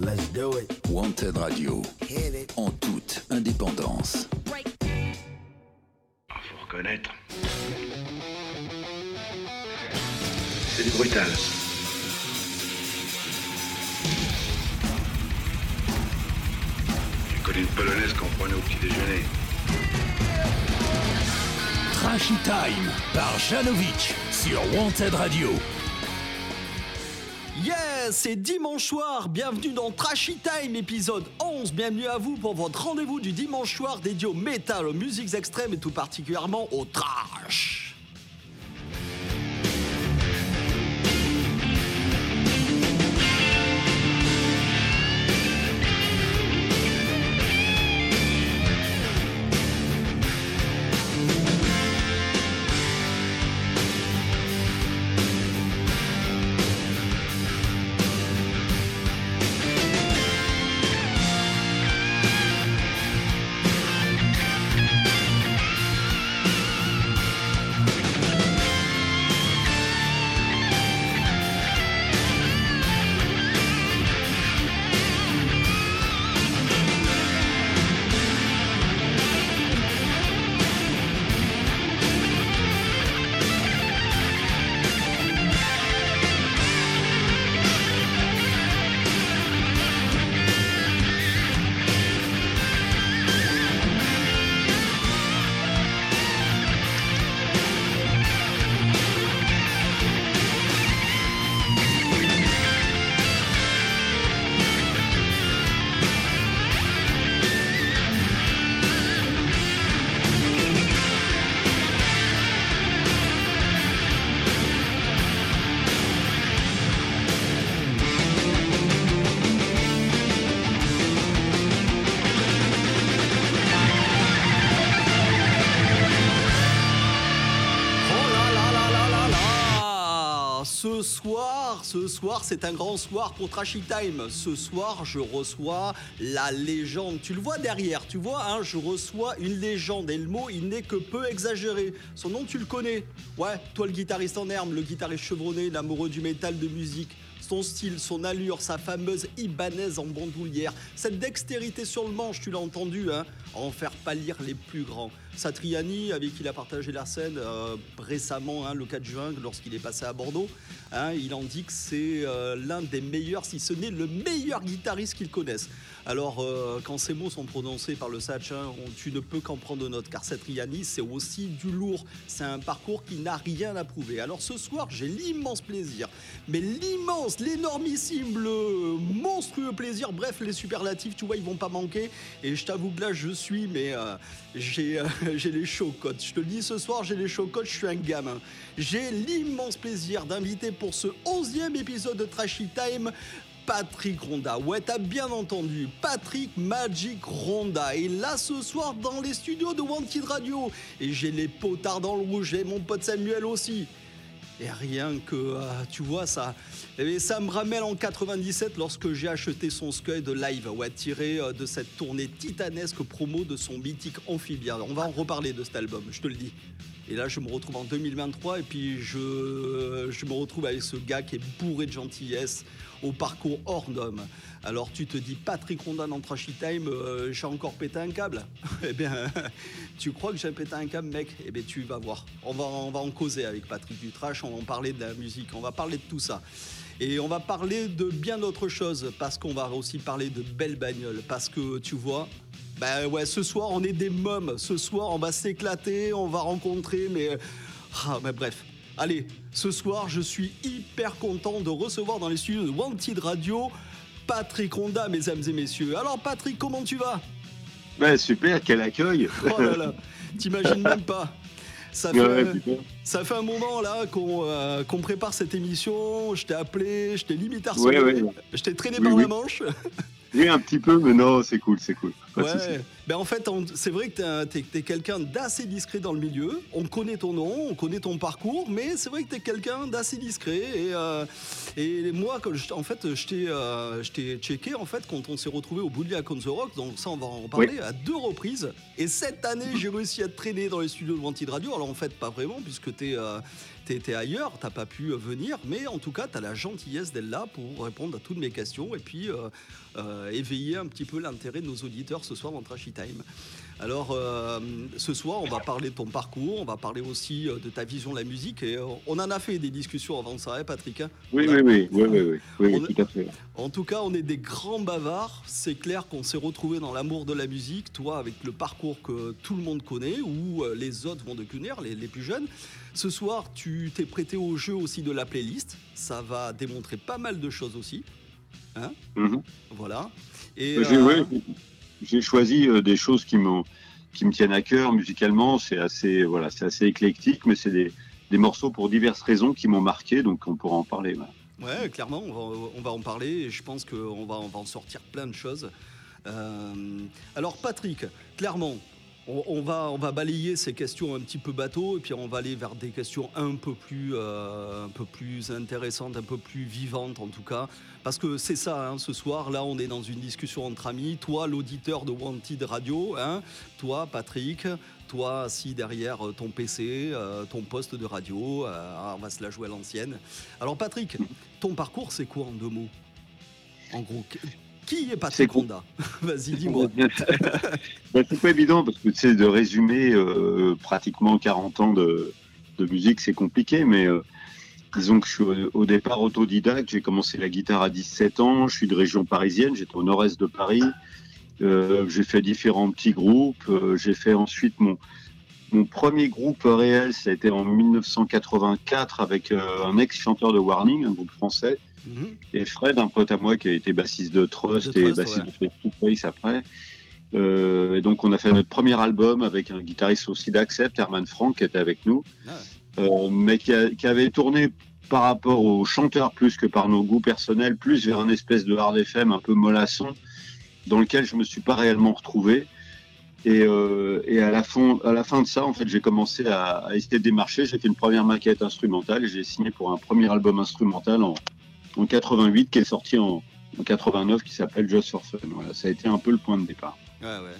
Let's do it. Wanted Radio, Hit it. en toute indépendance. Ah, faut reconnaître. C'est du brutal. J'ai connu une polonaise qu'on prenait au petit déjeuner. Trashy Time par Janovic sur Wanted Radio. C'est dimanche soir, bienvenue dans Trashy Time épisode 11, bienvenue à vous pour votre rendez-vous du dimanche soir dédié au métal, aux musiques extrêmes et tout particulièrement au trash. Ce soir, c'est un grand soir pour Trashy Time. Ce soir, je reçois la légende. Tu le vois derrière, tu vois, hein, je reçois une légende. Et le mot, il n'est que peu exagéré. Son nom, tu le connais. Ouais, toi le guitariste en herbe, le guitariste chevronné, l'amoureux du métal de musique. Son style, son allure, sa fameuse Ibanaise en bandoulière, cette dextérité sur le manche, tu l'as entendu, hein, en faire pâlir les plus grands. Satriani, avec qui il a partagé la scène euh, récemment, hein, le 4 juin, lorsqu'il est passé à Bordeaux, hein, il en dit que c'est euh, l'un des meilleurs, si ce n'est le meilleur guitariste qu'il connaisse. Alors, euh, quand ces mots sont prononcés par le on- tu ne peux qu'en prendre note, car Satriani, c'est aussi du lourd. C'est un parcours qui n'a rien à prouver. Alors, ce soir, j'ai l'immense plaisir, mais l'immense, l'énormissime, le monstrueux plaisir, bref, les superlatifs, tu vois, ils vont pas manquer. Et je t'avoue que là, je suis, mais euh, j'ai euh, j'ai les chocottes. Je te le dis ce soir, j'ai les chocottes, je suis un gamin. J'ai l'immense plaisir d'inviter pour ce 11e épisode de Trashy Time Patrick Ronda. Ouais, t'as bien entendu, Patrick Magic Ronda. Et là, ce soir, dans les studios de Wanted Radio. Et j'ai les potards dans le rouge, et mon pote Samuel aussi. Et rien que, euh, tu vois, ça, bien, ça me ramène en 97 lorsque j'ai acheté son Scud de live, ouais, tiré euh, de cette tournée titanesque promo de son mythique amphibien. On va en reparler de cet album, je te le dis. Et là, je me retrouve en 2023 et puis je, je me retrouve avec ce gars qui est bourré de gentillesse, au parcours hors d'homme. Alors tu te dis, Patrick Ronda dans Trashy Time, euh, j'ai encore pété un câble Eh bien, tu crois que j'ai pété un câble, mec? Eh bien, tu vas voir. On va, on va en causer avec Patrick Dutrash, on va en parler de la musique, on va parler de tout ça. Et on va parler de bien d'autres choses, parce qu'on va aussi parler de belles bagnoles, parce que tu vois, bah ouais, ce soir on est des mômes, ce soir on va s'éclater, on va rencontrer, mais... Ah, mais bref. Allez, ce soir je suis hyper content de recevoir dans les studios de Wanted Radio Patrick Ronda, mesdames et messieurs. Alors Patrick, comment tu vas? Ouais, super, quel accueil Oh là là, t'imagines même pas. Ça fait, Ouais, ça fait un moment là qu'on euh, prépare cette émission. Je t'ai appelé, je t'ai limite harcelé, Ouais, ouais. je t'ai traîné Oui, par oui. la manche. Oui, un petit peu, mais non, c'est cool, c'est cool. Pas de souci. Ouais, ben en fait, c'est vrai que t'es es, quelqu'un d'assez discret dans le milieu. On connaît ton nom, on connaît ton parcours, mais c'est vrai que t'es quelqu'un d'assez discret. Et, euh, et moi, quand je- en fait, je t'ai euh, checké en fait quand on s'est retrouvé au Bully à on the Rock. Donc ça, on va en reparler à deux reprises. Et cette année, j'ai réussi à te traîner dans les studios de Wanted Radio. Alors en fait, pas vraiment, puisque t'es euh, étais ailleurs, t'as pas pu venir, mais en tout cas, tu as la gentillesse d'être là pour répondre à toutes mes questions et puis euh, euh, éveiller un petit peu l'intérêt de nos auditeurs ce soir dans Trashy Time. Alors, euh, ce soir, on va parler de ton parcours, on va parler aussi euh, de ta vision de la musique. Et euh, on en a fait des discussions avant ça, hein, Patrick hein Oui, a- oui, oui, oui, oui, oui, tout à fait. En tout cas, on est des grands bavards. C'est clair qu'on s'est retrouvés dans l'amour de la musique, toi avec le parcours que tout le monde connaît, ou euh, les autres vont découvrir, les, les plus jeunes. Ce soir, tu t'es prêté au jeu aussi de la playlist. Ça va démontrer pas mal de choses aussi. Mhm. Voilà. Et, J'ai euh, ouais, choisi euh, des choses qui, me tiennent à cœur musicalement. C'est assez, voilà, c'est assez éclectique, mais c'est des, des morceaux pour diverses raisons qui m'ont marqué, donc on pourra en parler. voilà. Ouais, clairement, on va, on va en parler et je pense qu'on va, on va en sortir plein de choses. Euh, alors, Patrick, clairement, on, va, balayer ces questions un petit peu bateau et puis on va aller vers des questions un peu plus, euh, intéressantes, un peu plus vivantes en tout cas. Parce que c'est ça, hein, ce soir, là, on est dans une discussion entre amis. Toi, l'auditeur de Wanted Radio, hein, toi, Patrick, toi, assis derrière euh, ton PC, euh, ton poste de radio, euh, on va se la jouer à l'ancienne. Alors, Patrick, ton parcours, c'est quoi en deux mots? En gros, qui- est C'est Patrick Honda Vas-y, dis-moi. Bah, c'est pas évident parce que tu sais, de résumer euh, pratiquement 40 ans de, de musique, c'est compliqué, mais euh, disons que je suis au, départ autodidacte. J'ai commencé la guitare à 17 ans. Je suis de région parisienne. J'étais au nord-est de Paris. Euh, j'ai fait différents petits groupes. J'ai fait ensuite mon, mon premier groupe réel, ça a été en 1984 avec euh, un ex-chanteur de Warning, un groupe français. Mhm. Et Fred, un pote à moi qui a été bassiste de Trust De et Trust, bassiste ouais. de Face après. Euh, et donc on a fait notre premier album avec un guitariste aussi d'Accept, Herman Frank, qui était avec nous, Ah. Euh, mais qui, a- qui avait tourné par rapport aux chanteurs plus que par nos goûts personnels, plus vers un espèce de hard FM un peu mollasson, dans lequel je me suis pas réellement retrouvé. Et, euh, et à, la fin, à la fin de ça, en fait, j'ai commencé à, à essayer de démarcher. J'ai fait une première maquette instrumentale et j'ai signé pour un premier album instrumental en, en 88 qui est sorti en, en 89 qui s'appelle Just for Fun. Voilà, ça a été un peu le point de départ. Ouais, ouais.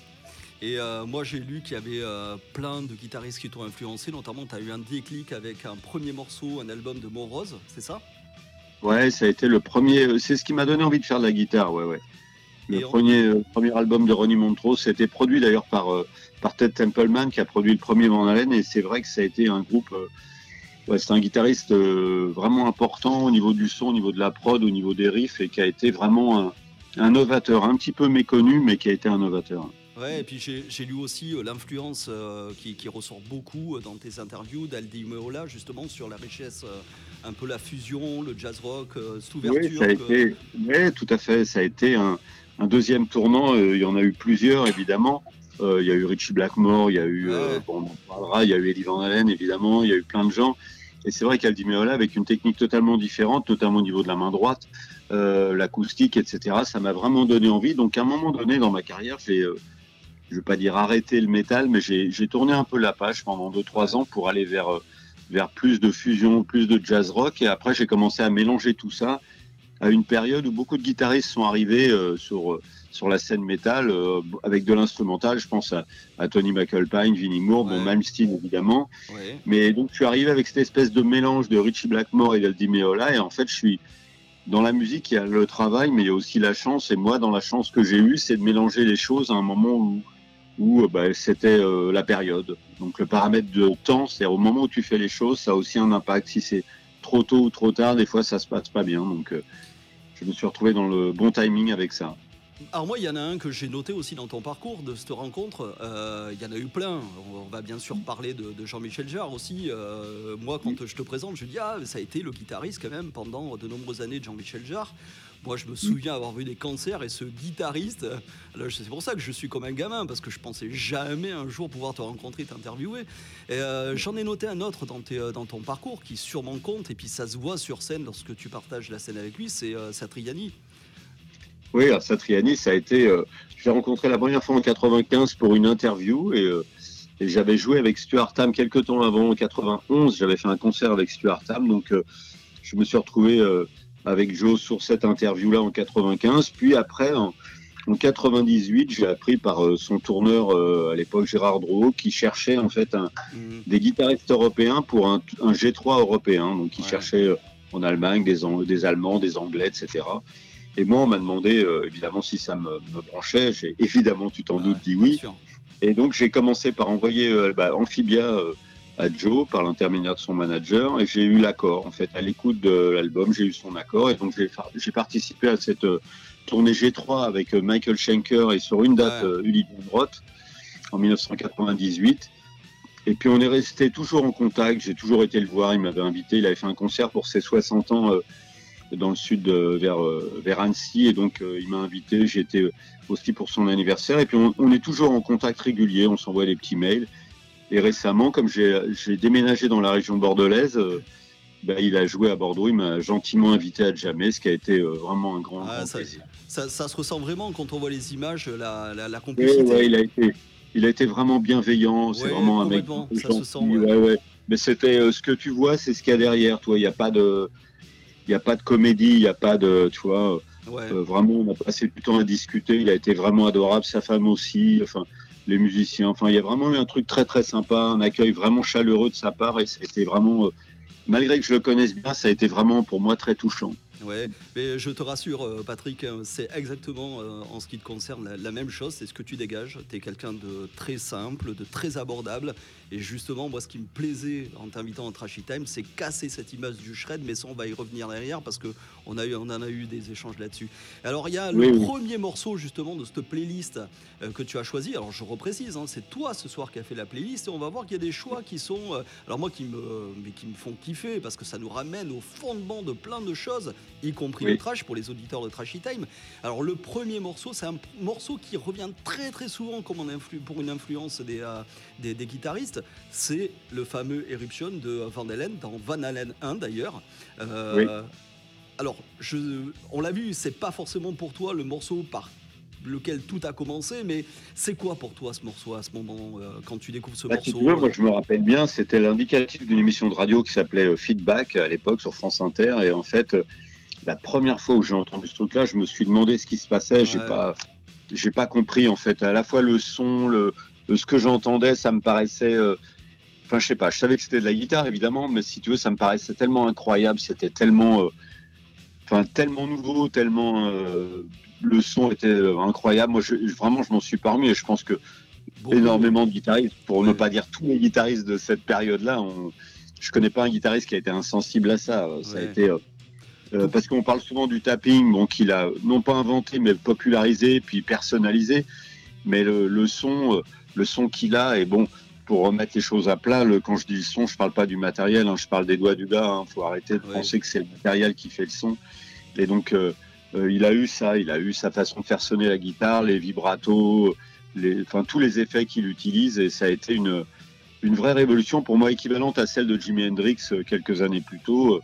Et euh, moi, j'ai lu qu'il y avait euh, plein de guitaristes qui t'ont influencé. Notamment, tu as eu un déclic avec un premier morceau, un album de Montrose, c'est ça? Ouais, ça a été le premier. C'est ce qui m'a donné envie de faire de la guitare. Ouais, ouais. Le Et on- premier, euh, premier album de Ronnie Montrose, c'était produit d'ailleurs par, euh, par Ted Templeman qui a produit le premier Van Halen et c'est vrai que ça a été un groupe. euh, ouais, c'est un guitariste vraiment important au niveau du son, au niveau de la prod, au niveau des riffs et qui a été vraiment un, un novateur, un petit peu méconnu, mais qui a été un novateur. Ouais, et puis j'ai lu aussi l'influence qui, qui ressort beaucoup dans tes interviews d'Aldi Meola, justement, sur la richesse, un peu la fusion, le jazz rock, cette ouverture. Oui, ça a que- été, ouais, tout à fait. Ça a été un, un deuxième tournant. euh, il y en a eu plusieurs, évidemment. Euh, il y a eu Richie Blackmore, il y a eu, euh, bon, on en parlera, il y a eu Eddie Van Halen, évidemment. Il y a eu plein de gens. Et c'est vrai qu'Aldi Meola, avec une technique totalement différente, notamment au niveau de la main droite, l'acoustique, etc., ça m'a vraiment donné envie. Donc, à un moment donné dans ma carrière, j'ai, je vais pas dire arrêter le métal, mais j'ai tourné un peu la page pendant 2-3 ans pour aller vers, vers plus de fusion, plus de jazz rock. Et après, j'ai commencé à mélanger tout ça à une période où beaucoup de guitaristes sont arrivés euh, sur, euh, sur la scène métal euh, avec de l'instrumental. Je pense à, à Tony McAlpine, Vinnie Moore, bon, Ouais. Malmsteen évidemment. Ouais. Mais donc, je suis arrivé avec cette espèce de mélange de Richie Blackmore et d'Aldi Meola. Et en fait, je suis dans la musique, il y a le travail, mais il y a aussi la chance. Et moi, dans la chance que j'ai eue, c'est de mélanger les choses à un moment où, où euh, bah, c'était euh, la période. Donc, le paramètre de temps, c'est au moment où tu fais les choses, ça a aussi un impact. Si c'est trop tôt ou trop tard, des fois, ça se passe pas bien. Donc, euh, je me suis retrouvé dans le bon timing avec ça. Alors moi, il y en a un que j'ai noté aussi dans ton parcours de cette rencontre. Euh, Il y en a eu plein. On va bien sûr parler de, de Jean-Michel Jarre aussi. Euh, moi, quand je te présente, je dis ah, ça a été le guitariste quand même pendant de nombreuses années de Jean-Michel Jarre. Moi, je me souviens avoir vu des concerts et ce guitariste. alors, C'est pour ça que je suis comme un gamin parce que je pensais jamais un jour pouvoir te rencontrer, t'interviewer. Et, euh, J'en ai noté un autre dans, tes- dans ton parcours qui sûrement compte et puis ça se voit sur scène lorsque tu partages la scène avec lui. C'est Satriani. Oui, alors Satriani, ça a été. Euh, je l'ai rencontré la première fois en 95 pour une interview et, euh, et j'avais joué avec Stuart Tam quelques temps avant, en 91. J'avais fait un concert avec Stuart Tam, donc euh, je me suis retrouvé euh, avec Joe sur cette interview-là en 95. Puis après, en, En 98, j'ai appris par euh, son tourneur euh, à l'époque Gérard Drouot qui cherchait en fait un, Mhm. des guitaristes européens pour un, un G3 européen. Donc il Ouais. cherchait euh, en Allemagne des, des Allemands, des Anglais, etc. Et moi, on m'a demandé euh, évidemment si ça me, me branchait. J'ai évidemment, tu t'en Ouais, doutes, dit oui. sûr. Et donc j'ai commencé par envoyer euh, bah, Amphibia euh, à Joe par l'intermédiaire de son manager et j'ai eu l'accord. En fait, à l'écoute de l'album, j'ai eu son accord et donc j'ai participé à cette tournée G3 avec Michael Schenker et sur une date Ouais. Uli Roth en 1998. Et puis on est resté toujours en contact. J'ai toujours été le voir. Il m'avait invité. Il avait fait un concert pour ses 60 ans dans le sud de- vers euh, vers Annecy et donc euh, il m'a invité. J'étais euh, aussi pour son anniversaire. Et puis on, on est toujours en contact régulier. On s'envoie des petits mails. Et récemment, comme j'ai j'ai déménagé dans la région bordelaise, euh, bah, il a joué à Bordeaux. Il m'a gentiment invité à Jamais, ce qui a été euh, vraiment un grand, Ah, grand ça- plaisir. Ça, ça se ressent vraiment quand on voit les images, la, la, la complicité. ouais, il a été, il a été vraiment bienveillant. C'est Ouais, vraiment un mec ça se sent. Mais c'était euh, ce que tu vois, c'est ce qu'il y a derrière. Toi, il n'y a pas de, il y a pas de comédie, il n'y a pas de, tu vois. Ouais. euh, vraiment, on a passé du temps à discuter. Il a été vraiment adorable, sa femme aussi. Enfin, les musiciens. Enfin, il y a vraiment eu un truc très très sympa, un accueil vraiment chaleureux de sa part et c'était vraiment. euh, Malgré que je le connaisse bien, ça a été vraiment pour moi très touchant. Ouais, mais je te rassure, euh, Patrick, euh, c'est exactement euh, en ce qui te concerne la, la même chose. C'est ce que tu dégages. Tu es quelqu'un de très simple, de très abordable. Et justement, moi, ce qui me plaisait en t'invitant en Trashy Time, c'est casser cette image du shred. Mais ça, on va y revenir derrière parce que on, a eu, on en a eu des échanges là-dessus. Alors, il y a le Oui, oui. premier morceau justement de cette playlist euh, que tu as choisi. Alors, je reprécise, hein, c'est toi ce soir qui a fait la playlist. Et on va voir qu'il y a des choix qui sont, euh, alors moi, qui me, mais qui me font kiffer parce que ça nous ramène au fondement de plein de choses y compris Oui. le trash pour les auditeurs de Trashy Time. Alors le premier morceau, c'est un morceau qui revient très très souvent comme on influ- pour une influence des, euh, des, des guitaristes. C'est le fameux Eruption de Van Halen, dans Van Halen 1 d'ailleurs. Euh, Oui. Alors, je, on l'a vu, c'est pas forcément pour toi le morceau par lequel tout a commencé, mais c'est quoi pour toi ce morceau à ce moment, euh, quand tu découvres ce Bah, si morceau tu veux, moi je me rappelle bien, c'était l'indicatif d'une émission de radio qui s'appelait euh, Feedback à l'époque sur France Inter. Et en fait, euh, la première fois où j'ai entendu ce truc-là, je me suis demandé ce qui se passait. J'ai Ouais. pas, j'ai pas compris en fait. À la fois le son, le, le- ce que j'entendais, ça me paraissait. euh, Enfin, je sais pas. Je savais que c'était de la guitare évidemment, mais si tu veux, ça me paraissait tellement incroyable. C'était tellement, euh, enfin, tellement nouveau, tellement. euh, le son était euh, incroyable. Moi, je, vraiment, je m'en suis parmi et je pense que Beaucoup. énormément de guitaristes, pour ne pas dire tous les guitaristes de cette période-là. On... Je connais pas un guitariste qui a été insensible à ça. Ça a été euh, euh, parce qu'on parle souvent du tapping, bon, qu'il a non pas inventé mais popularisé puis personnalisé. Mais le, le son, euh, le son qu'il a et bon. Pour remettre les choses à plat, le, quand je dis le son, je parle pas du matériel, hein, je parle des doigts du gars. Il faut arrêter de Ouais. penser que c'est le matériel qui fait le son. Et donc, euh, euh, il a eu ça, il a eu sa façon de faire sonner la guitare, les vibratos, les, enfin, tous les effets qu'il utilise et ça a été une, une vraie révolution pour moi équivalente à celle de Jimi Hendrix euh, quelques années plus tôt.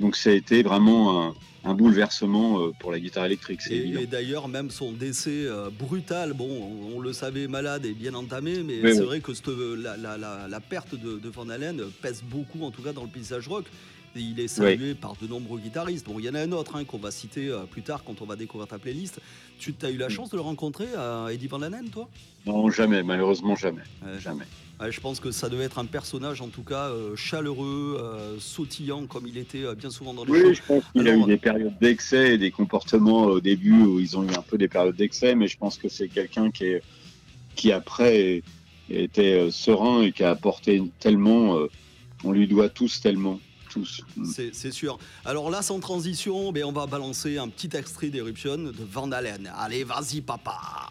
Donc ça a été vraiment un, un bouleversement euh, pour la guitare électrique, c'est Et, d'ailleurs, même son décès euh, brutal, bon, on, le savait malade et bien entamé, mais c'est oui. vrai que cette- la, la- la- la perte de, de Van Halen pèse beaucoup, en tout cas dans le paysage rock. Et il est salué par de nombreux guitaristes. Bon, il y en a un autre hein, qu'on va citer euh, plus tard quand on va découvrir ta playlist. Tu as eu la Mm. chance de le rencontrer à Eddie Van Halen, toi? Non, jamais, malheureusement jamais, jamais. Ouais, je pense que ça devait être un personnage, en tout cas, euh, chaleureux, euh, sautillant, comme il était euh, bien souvent dans les shows. Oui, je pense qu'il a eu des périodes d'excès et des comportements au début où ils ont eu un peu des périodes d'excès, mais je pense que c'est quelqu'un qui, est, qui après était euh, serein et qui a apporté tellement. euh, on lui doit tous tellement, tous. C'est c'est sûr. Alors là, sans transition, ben, on va balancer un petit extrait d'Eruption de Van Halen. Allez, vas-y, papa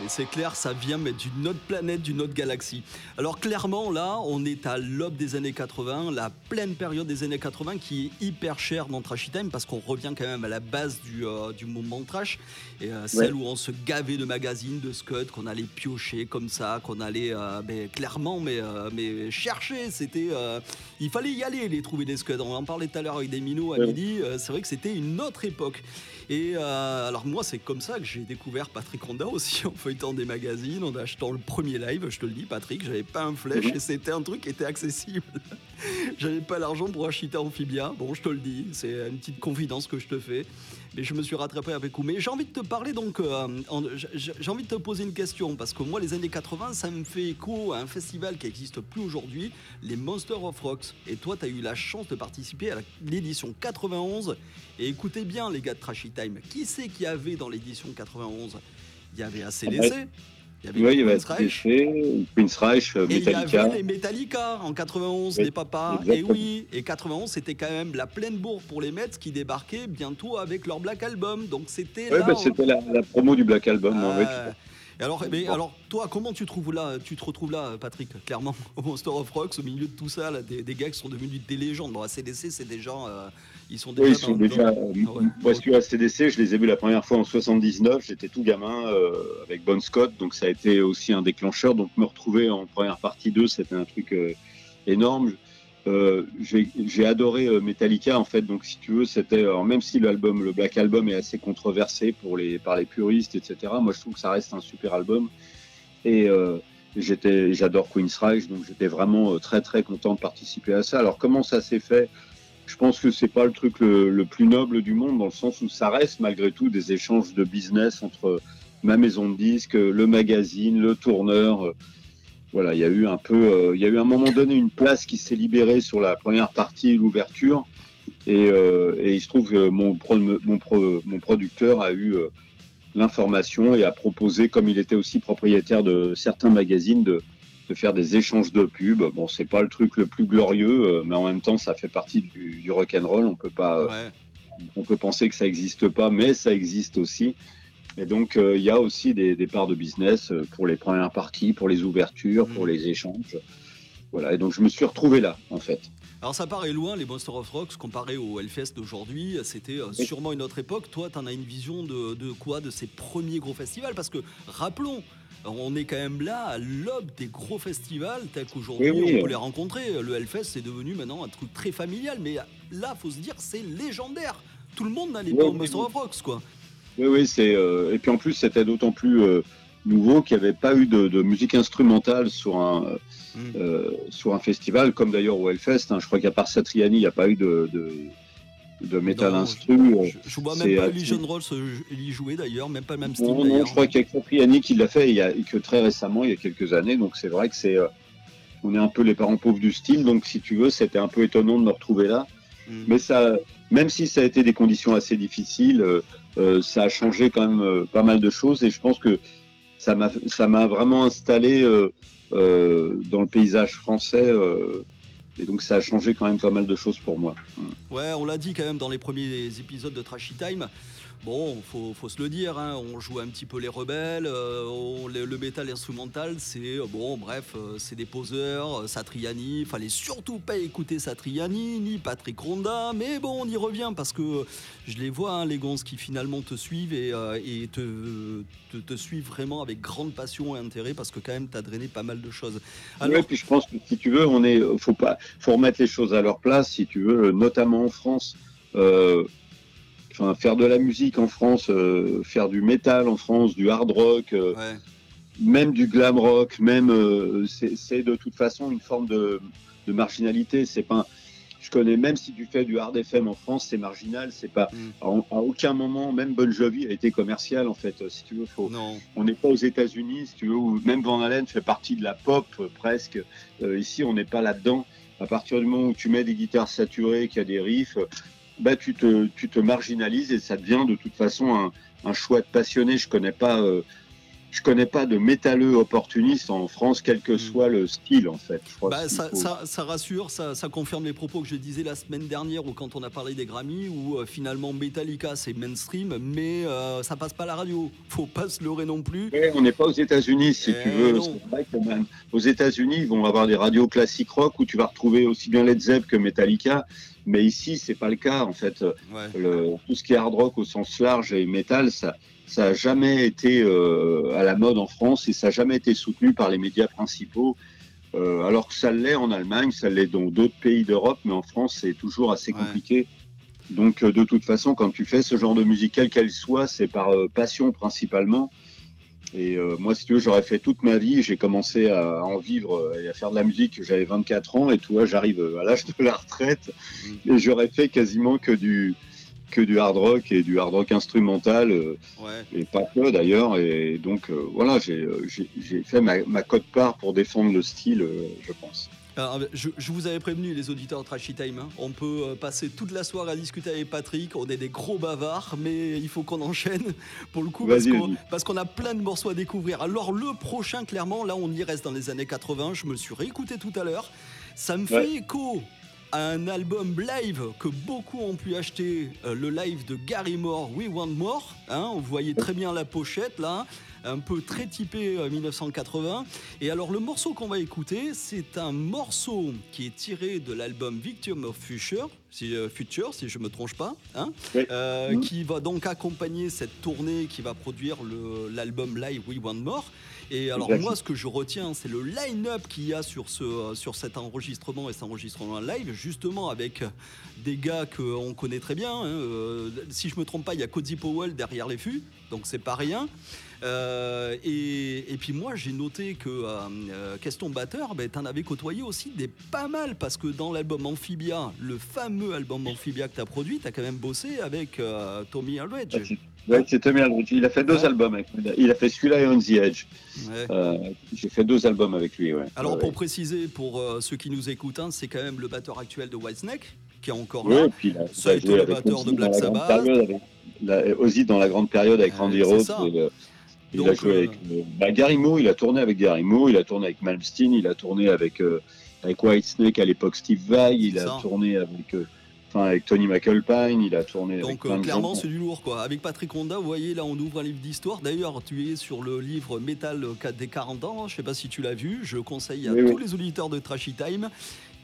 mais c'est clair, ça vient d'une autre planète, d'une autre galaxie. Alors clairement, là, on est à l'aube des années 80, la pleine période des années 80 qui est hyper chère dans Trashy Time parce qu'on revient quand même à la base du, euh, du mouvement trash, et euh, celle où on se gavait de magazines, de scuds, qu'on allait piocher comme ça, qu'on allait euh, ben, clairement mais, euh, mais chercher. C'était, il fallait y aller les trouver des scuds. On en parlait tout à l'heure avec des minots à Ouais. midi. c'est vrai que c'était une autre époque. Et alors moi, c'est comme ça que j'ai découvert Patrick Honda aussi en feuilletant des magazines, en achetant le premier live. Je te le dis, Patrick, j'avais pas un flèche Mhm. et c'était un truc qui était accessible. j'avais pas l'argent pour acheter Amphibia. Bon, je te le dis, c'est une petite confidence que je te fais. Mais je me suis rattrapé avec coup. Mais j'ai envie de te parler donc, euh, j'ai envie de te poser une question parce que moi, les années 80, ça me fait écho à un festival qui n'existe plus aujourd'hui, les Monsters of Rocks. Et toi, tu as eu la chance de participer à l'édition 91. Et écoutez bien, les gars de Trashy Time, qui c'est qu'il y avait dans l'édition 91 Il y avait ACDC, il y avait Oui, il y avait Queen's Reich, Queen's Reich, euh, et il y Metallica. avait les Metallica en 91, Oui, les papas. Et oui, et 91, c'était quand même la pleine bourre pour les Mets qui débarquaient bientôt avec leur Black Album. Donc c'était Ouais, bah, c'était la, la promo du Black Album. Ah, en fait. et alors, mais alors, toi, comment tu, trouves là, tu te retrouves là, Patrick, clairement, au Monster of Rocks, au milieu de tout ça, là, des, des gars qui sont devenus des légendes. Bon, ACDC, c'est des gens, euh, ils sont déjà. Oui, ils sont déjà. Ah ouais. Moi, sur ACDC, je les ai vus la première fois en 79. J'étais tout gamin euh, avec Bon Scott, donc ça a été aussi un déclencheur. Donc me retrouver en première partie 2, c'était un truc euh, énorme. Euh, J'ai adoré Metallica en fait. Donc si tu veux, c'était même si l'album, le Black Album est assez controversé pour les par les puristes, etc. Moi, je trouve que ça reste un super album. Et j'étais, j'adore Queen's Reich, donc j'étais vraiment très très content de participer à ça. Alors comment ça s'est fait? Je pense que c'est pas le truc le, plus noble du monde dans le sens où ça reste malgré tout des échanges de business entre ma maison de disques, le magazine, le tourneur. Voilà, il y a eu un peu, euh, il y a eu à un moment donné une place qui s'est libérée sur la première partie, l'ouverture, et, euh, et il se trouve que mon producteur a eu euh, l'information et a proposé, comme il était aussi propriétaire de certains magazines, de, de faire des échanges de pubs. Bon, c'est pas le truc le plus glorieux, euh, mais en même temps, ça fait partie du, du rock and roll. On peut pas, euh, Ouais. on peut penser que ça n'existe pas, mais ça existe aussi. Et donc, euh, il y a aussi des, des parts de business pour les premières parties, pour les ouvertures, pour Mhm. les échanges. Voilà. Et donc, je me suis retrouvé là, en fait. Alors ça paraît loin, les Monster of Rocks, comparé au Hellfest d'aujourd'hui. C'était euh, sûrement une autre époque. Toi, tu en as une vision de, de quoi De ces premiers gros festivals? Parce que, rappelons, on est quand même là à l'aube des gros festivals tels qu'aujourd'hui Oui, oui. on peut les rencontrer. Le Hellfest, c'est devenu maintenant un truc très familial. Mais là, faut se dire, c'est légendaire. Tout le monde n'allait pas au Monster of Rocks, quoi. Oui, oui, c'est. euh, et puis en plus, c'était d'autant plus euh, nouveau qu'il n'y avait pas eu de, de musique instrumentale sur un, euh, Mm. euh, sur un festival, comme d'ailleurs au Hellfest. hein. Je crois qu'à part Satriani, il n'y a pas eu de, de, de métal instru. euh, Je, je vois c'est même pas Legion Rolls euh, y jouer d'ailleurs, même pas le même style Non, je crois qu'il y a Satriani qui l'a fait il y a, et que très récemment, il y a quelques années. Donc c'est vrai que c'est, euh, on est un peu les parents pauvres du style. Donc si tu veux, c'était un peu étonnant de me retrouver là. Mm. Mais ça, même si ça a été des conditions assez difficiles, euh, euh, ça a changé quand même euh, pas mal de choses. Et je pense que ça m'a, vraiment installé euh, euh, dans le paysage français. euh, et donc ça a changé quand même pas mal de choses pour moi. Ouais, on l'a dit quand même dans les premiers épisodes de Trashy Time. Bon, faut, faut se le dire, hein, on joue un petit peu les rebelles, euh, on- le, le métal instrumental, c'est euh, bon, bref, euh, c'est des poseurs, Satriani, fallait surtout pas écouter Satriani ni Patrick Ronda, mais bon, on y revient parce que je les vois, hein, les gonzes qui finalement te suivent et, te, te, suivent vraiment avec grande passion et intérêt parce que quand même t'as drainé pas mal de choses. Alors, puis je pense que si tu veux, on est, faut pas, faut remettre les choses à leur place, si tu veux, notamment en France. Enfin, faire de la musique en France, euh, faire du métal en France, du hard rock, euh, ouais. même du glam rock, même, euh, c'est de toute façon une forme de, de marginalité. C'est pas, je connais même si tu fais du hard FM en France, c'est marginal. C'est pas, Mm. à, à aucun moment, même Bon Jovi a été commercial en fait. Si tu veux, faut, non. on n'est pas aux États-Unis, si tu veux, où même Van Halen fait partie de la pop presque. Ici, on n'est pas là-dedans. À partir du moment où tu mets des guitares saturées, qu'il y a des riffs, bah, tu, te, tu te marginalises et ça devient de toute façon un, un choix de passionné. Je connais pas, euh, je connais pas de métalleux opportuniste en France, quel que Mm. soit le style en fait. Je crois Bah, ça, faut- ça- ça rassure, ça, ça confirme les propos que je disais la semaine dernière ou quand on a parlé des Grammy, où euh, finalement Metallica c'est mainstream, mais euh, ça passe pas à la radio. Faut pas se leurrer non plus. Ouais, on n'est pas aux États-Unis, si Eh tu veux. non. C'est vrai que même aux États-Unis, ils vont avoir des radios classiques rock où tu vas retrouver aussi bien Led Zepp que Metallica. Mais ici, c'est pas le cas. En fait, Ouais. le, tout ce qui est hard rock au sens large et métal, ça, ça a jamais été euh, à la mode en France et ça a jamais été soutenu par les médias principaux. Euh, alors que ça l'est en Allemagne, ça l'est dans d'autres pays d'Europe, mais en France, c'est toujours assez Ouais. compliqué. Donc, euh, de toute façon, quand tu fais ce genre de musique, quelle qu'elle soit, c'est par passion principalement. Et euh, moi, si tu veux, j'aurais fait toute ma vie. J'ai commencé à en vivre et à faire de la musique. J'avais 24 ans et tu vois, j'arrive à l'âge de la retraite et j'aurais fait quasiment que du que du hard rock et du hard rock instrumental euh, Ouais. et pas que d'ailleurs. Et donc euh, voilà, j'ai euh, j'ai- j'ai fait ma, ma cote-part pour défendre le style, euh, je pense. Alors, je, je vous avais prévenu, les auditeurs de Trashy Time, hein, on peut euh, passer toute la soirée à discuter avec Patrick, on est des gros bavards, mais il faut qu'on enchaîne pour le coup, parce qu'on, vas-y. parce qu'on a plein de morceaux à découvrir. Alors le prochain, clairement, là on y reste dans les années 80, je me le suis réécouté tout à l'heure, ça me fait écho à un album live que beaucoup ont pu acheter, euh, le live de Gary Moore, We Want More, hein, vous voyez très bien la pochette là, un peu très typé euh, 1980. Et alors le morceau qu'on va écouter, c'est un morceau qui est tiré de l'album Victim of Future, si, euh, Future, si je me trompe pas, hein, Oui. euh, Mhm. qui va donc accompagner cette tournée qui va produire l'album live We Want More. Et alors moi, ce que je retiens, c'est le line-up qu'il y a sur, ce, euh, sur cet enregistrement et cet enregistrement live, justement avec des gars qu'on connaît très bien. hein. Euh, si je me trompe pas, il y a Cozy Powell derrière les fûts, donc c'est pas rien. Euh, et, et puis moi, j'ai noté que euh, euh, Question Batteur, ben, t'en avais côtoyé aussi des pas mal, parce que dans l'album Amphibia, le fameux album Amphibia que t'as produit, t'as quand même bossé avec euh, Tommy Aldridge. Ouais, c'est- Tommy Aldridge. Il a fait deux Ouais. albums avec. Il a fait celui-là et On the Edge. Ouais. Euh, J'ai fait deux albums avec lui. Ouais. Alors pour préciser, pour euh, ceux qui nous écoutent, hein, c'est quand même le batteur actuel de Whitesnake, qui est encore là. et puis a, Ça a été le batteur Ozzy de Black Sabbath. avec- la- Ozzy dans la grande période avec Euh, Randy Rhodes. Il a joué euh, avec euh, bah, Gary Moore, il a tourné avec Gary Moore, il a tourné avec Malmsteen, il a tourné avec, euh, avec Whitesnake à l'époque Steve Vai, il a ça. tourné avec, enfin, avec Tony McAlpine, il a tourné avec Donc plein euh, clairement c'est du lourd quoi. Avec Patrick Honda, vous voyez là on ouvre un livre d'histoire. D'ailleurs tu es sur le livre Metal des 40 ans. Je sais pas si tu l'as vu. Je conseille à Oui, tous oui. les auditeurs de Trashy Time.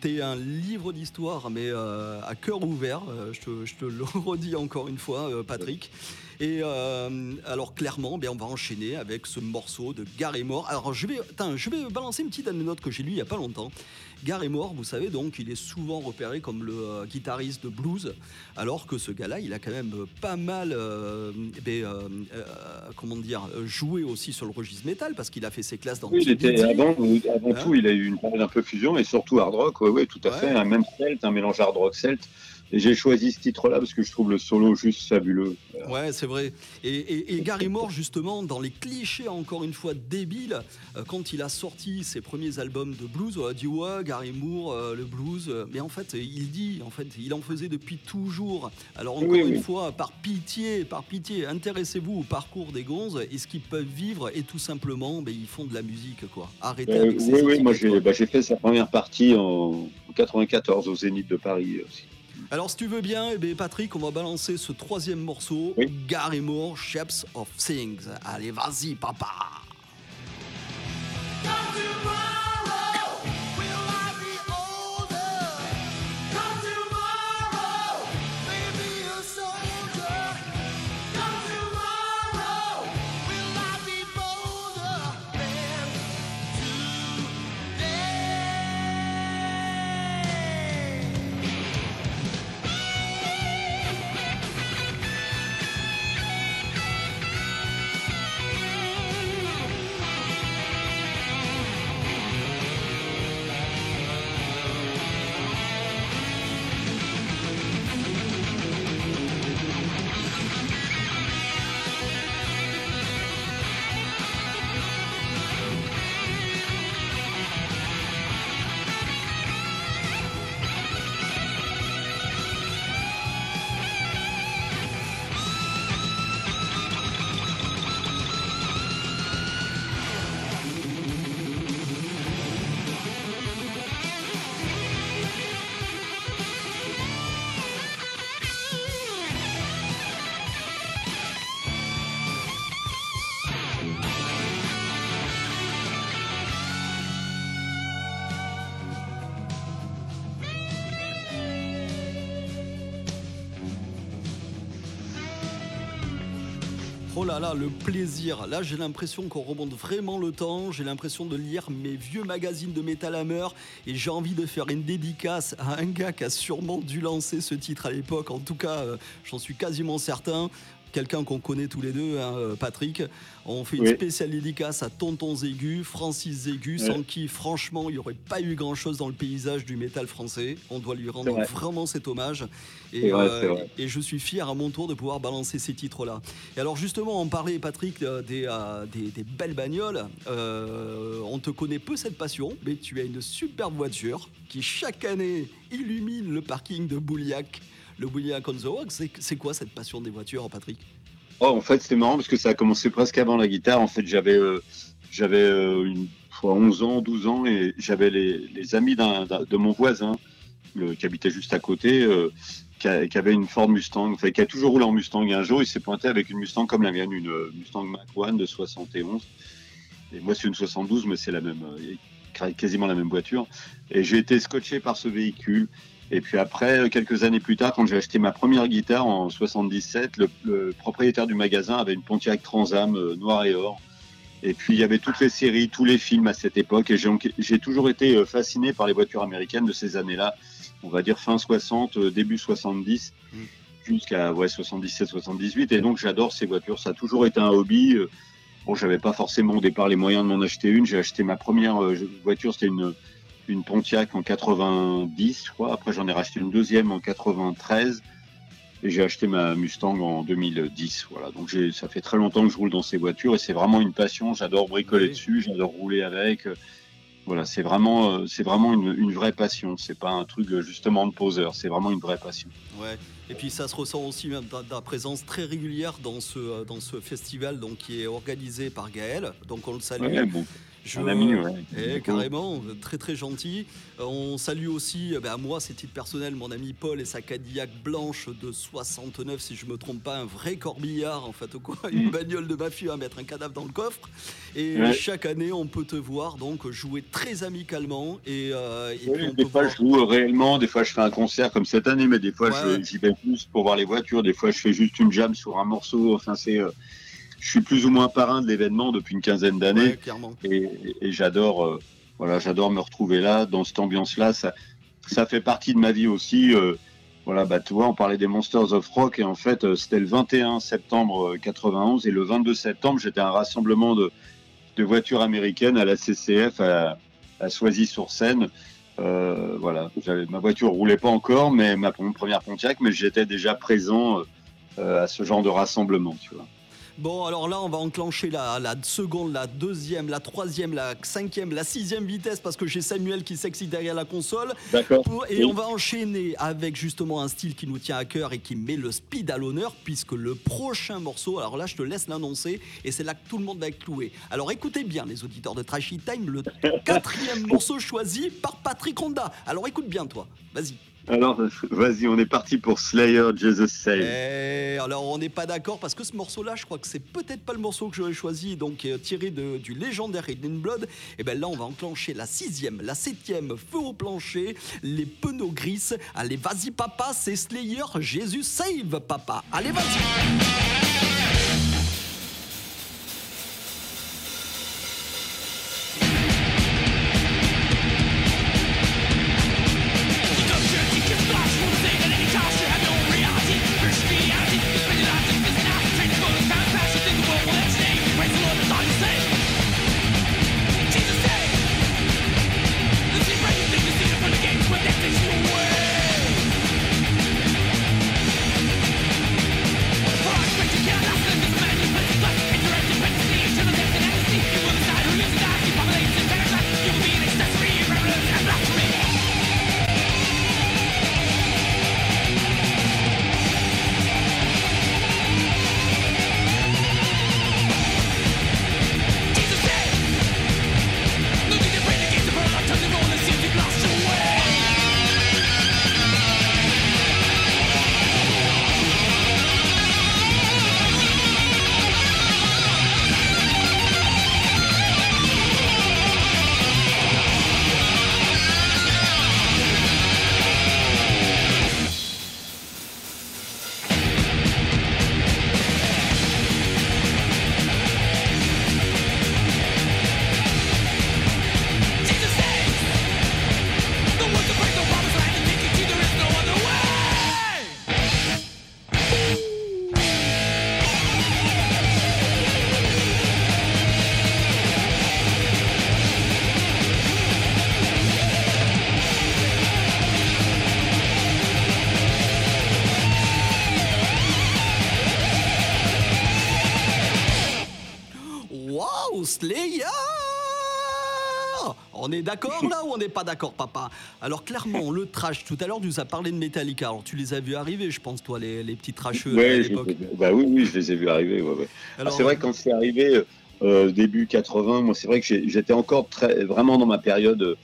T'es un livre d'histoire mais euh, à cœur ouvert. Euh, je, te, je te le redis encore une fois Patrick. Et euh, alors clairement, ben, on va enchaîner avec ce morceau de Gary Moore. Alors je vais, je vais balancer une petite anecdote que j'ai lue il y a pas longtemps. Gary Moore, vous savez donc, il est souvent repéré comme le euh, guitariste de blues, alors que ce gars-là, il a quand même pas mal, euh, ben, comment dire, joué aussi sur le registre métal, parce qu'il a fait ses classes dans Oui, il était avant, avant Hein tout, il a eu une période un peu fusion et surtout hard rock, ouais, ouais, tout à Ouais. fait, un même celte, un mélange hard rock celte. J'ai choisi ce titre-là parce que je trouve le solo juste fabuleux. Ouais, c'est vrai. Et, et- et Gary Moore, justement, dans les clichés, encore une fois, débiles, euh, quand il a sorti ses premiers albums de blues, on a dit ouais, Gary Moore, euh, le blues. euh, Mais en fait, il dit, en fait, il en faisait depuis toujours. Alors, encore Oui, une oui. fois, par pitié, par pitié, intéressez-vous au parcours des gonzes et ce qu'ils peuvent vivre. Et tout simplement, ben, ils font de la musique, quoi. Arrêtez Euh, avec ces oui, oui, moi j'ai bah, j'ai fait sa première partie en 94 au Zénith de Paris aussi. Alors, si tu veux bien, eh ben, Patrick, on va balancer ce troisième morceau, Oui. Gary Moore, Shapes of Things. Allez, vas-y, papa. Là là, le plaisir. Là, j'ai l'impression qu'on remonte vraiment le temps. J'ai l'impression de lire mes vieux magazines de Metal Hammer. Et j'ai envie de faire une dédicace à un gars qui a sûrement dû lancer ce titre à l'époque. En tout cas, euh, j'en suis quasiment certain quelqu'un qu'on connaît tous les deux, hein, euh, Patrick. On fait une Oui. spéciale dédicace à Tonton Zégu, Francis Zégu, sans qui, franchement, il n'y aurait pas eu grand-chose dans le paysage du métal français. On doit lui rendre vrai. vraiment cet hommage. Et, C'est vrai, euh, et je suis fier à mon tour de pouvoir balancer ces titres-là. Et alors justement, on parlait, Patrick, euh, des, euh, des, des belles bagnoles. Euh, on te connaît peu cette passion, mais tu as une superbe voiture qui chaque année illumine le parking de Bouliac. Le Bouliac on the Rock, c'est c'est quoi cette passion des voitures, Patrick? Oh, en fait, c'était marrant parce que ça a commencé presque avant la guitare. En fait, j'avais euh, euh, une fois 11 ans, 12 ans et j'avais les, amis de mon voisin le- qui habitait juste à côté, euh, qui, avait une Ford Mustang, enfin, qui a toujours roulé en Mustang. Et un jour, il s'est pointé avec une Mustang comme la mienne, une euh, Mustang Mach 1 de 71. Et moi, c'est une 72, mais c'est la même, euh, quasiment la même voiture. Et j'ai été scotché par ce véhicule. Et puis après, euh, quelques années plus tard, quand j'ai acheté ma première guitare en 77, le, le propriétaire du magasin avait une Pontiac Transam euh, noir et or. Et puis il y avait toutes les séries, tous les films à cette époque. Et j'ai toujours été euh, fasciné par les voitures américaines de ces années-là. On va dire fin 60, euh, début 70, Mm. jusqu'à ouais, 77, 78. Et donc j'adore ces voitures. Ça a toujours été un hobby. Bon, j'avais pas forcément au départ les moyens de m'en acheter une. J'ai acheté ma première voiture, c'était une une Pontiac en 90, je crois. Après, j'en ai racheté une deuxième en 93. Et j'ai acheté ma Mustang en 2010. Voilà. Donc, j'ai- ça fait très longtemps que je roule dans ces voitures et c'est vraiment une passion. J'adore bricoler Oui. dessus, j'adore rouler avec. Voilà, c'est vraiment, euh, c'est vraiment une, une vraie passion. C'est pas un truc euh, justement de poseur. C'est vraiment une vraie passion. Ouais. Et puis ça se ressent aussi même dans ta présence très régulière dans ce, euh, dans ce festival donc, qui est organisé par Gaël. Donc on le salue. Ouais, bon, Je- un ami, ouais. Eh, carrément, très très gentil. Euh, On salue aussi, eh ben, à moi, c'est titre personnel, mon ami Paul et sa Cadillac blanche de 69, si je me trompe pas, un vrai corbillard en fait, quoi, une Mm. bagnole de ma fille à mettre un cadavre dans le coffre. Et Ouais. chaque année, on peut te voir donc jouer très amicalement et, euh, et Oui, puis on des peut fois, voir. je joue réellement, des fois, je fais un concert comme cette année, mais des fois, ouais. j'y vais plus pour voir les voitures, des fois, je fais juste une jam sur un morceau. Enfin, c'est, euh, je suis plus ou moins parrain de l'événement depuis une quinzaine d'années Ouais, et, et j'adore, euh, voilà, j'adore me retrouver là, dans cette ambiance-là. Ça, ça fait partie de ma vie aussi. euh, voilà, bah, tu vois, on parlait des Monsters of Rock et en fait, euh, c'était le 21 septembre euh, 91 et le 22 septembre, j'étais à un rassemblement de, de voitures américaines à la CCF à, à Soisy-sur-Seine. Euh, voilà, j'avais ma voiture roulait pas encore, mais ma mon première Pontiac, mais j'étais déjà présent euh, euh, à ce genre de rassemblement, tu vois. Bon, alors là, on va enclencher la, la seconde, la deuxième, la troisième, la cinquième, la sixième vitesse parce que j'ai Samuel qui s'excite derrière la console. D'accord. Et Oui. on va enchaîner avec justement un style qui nous tient à cœur et qui met le speed à l'honneur, puisque le prochain morceau, alors là je te laisse l'annoncer, et c'est là que tout le monde va être cloué. Alors écoutez bien les auditeurs de Trashy Time, le quatrième morceau choisi par Patrick Honda. Alors écoute bien toi, vas-y. Alors, vas-y, on est parti pour Slayer, Jesus Save. Eh, alors on n'est pas d'accord parce que ce morceau-là, je crois que c'est peut-être pas le morceau que j'aurais choisi, donc euh, tiré de- du légendaire Hidden Blood. Et bien là, on va enclencher la sixième, la septième, feu au plancher, les pneus gris. Allez, vas-y papa, c'est Slayer, Jésus save papa. Allez, vas-y. D'accord là ou on n'est pas d'accord, papa? Alors clairement, le trash, tout à l'heure, tu nous as parlé de Metallica. Alors tu les as vus arriver, je pense, toi, les, les petits trasheux à l'époque. bah oui, oui, je les ai vus arriver. Ouais, ouais. Ah, Alors, c'est vrai que quand c'est arrivé euh, début 80, moi c'est vrai que j'étais encore très, vraiment dans ma période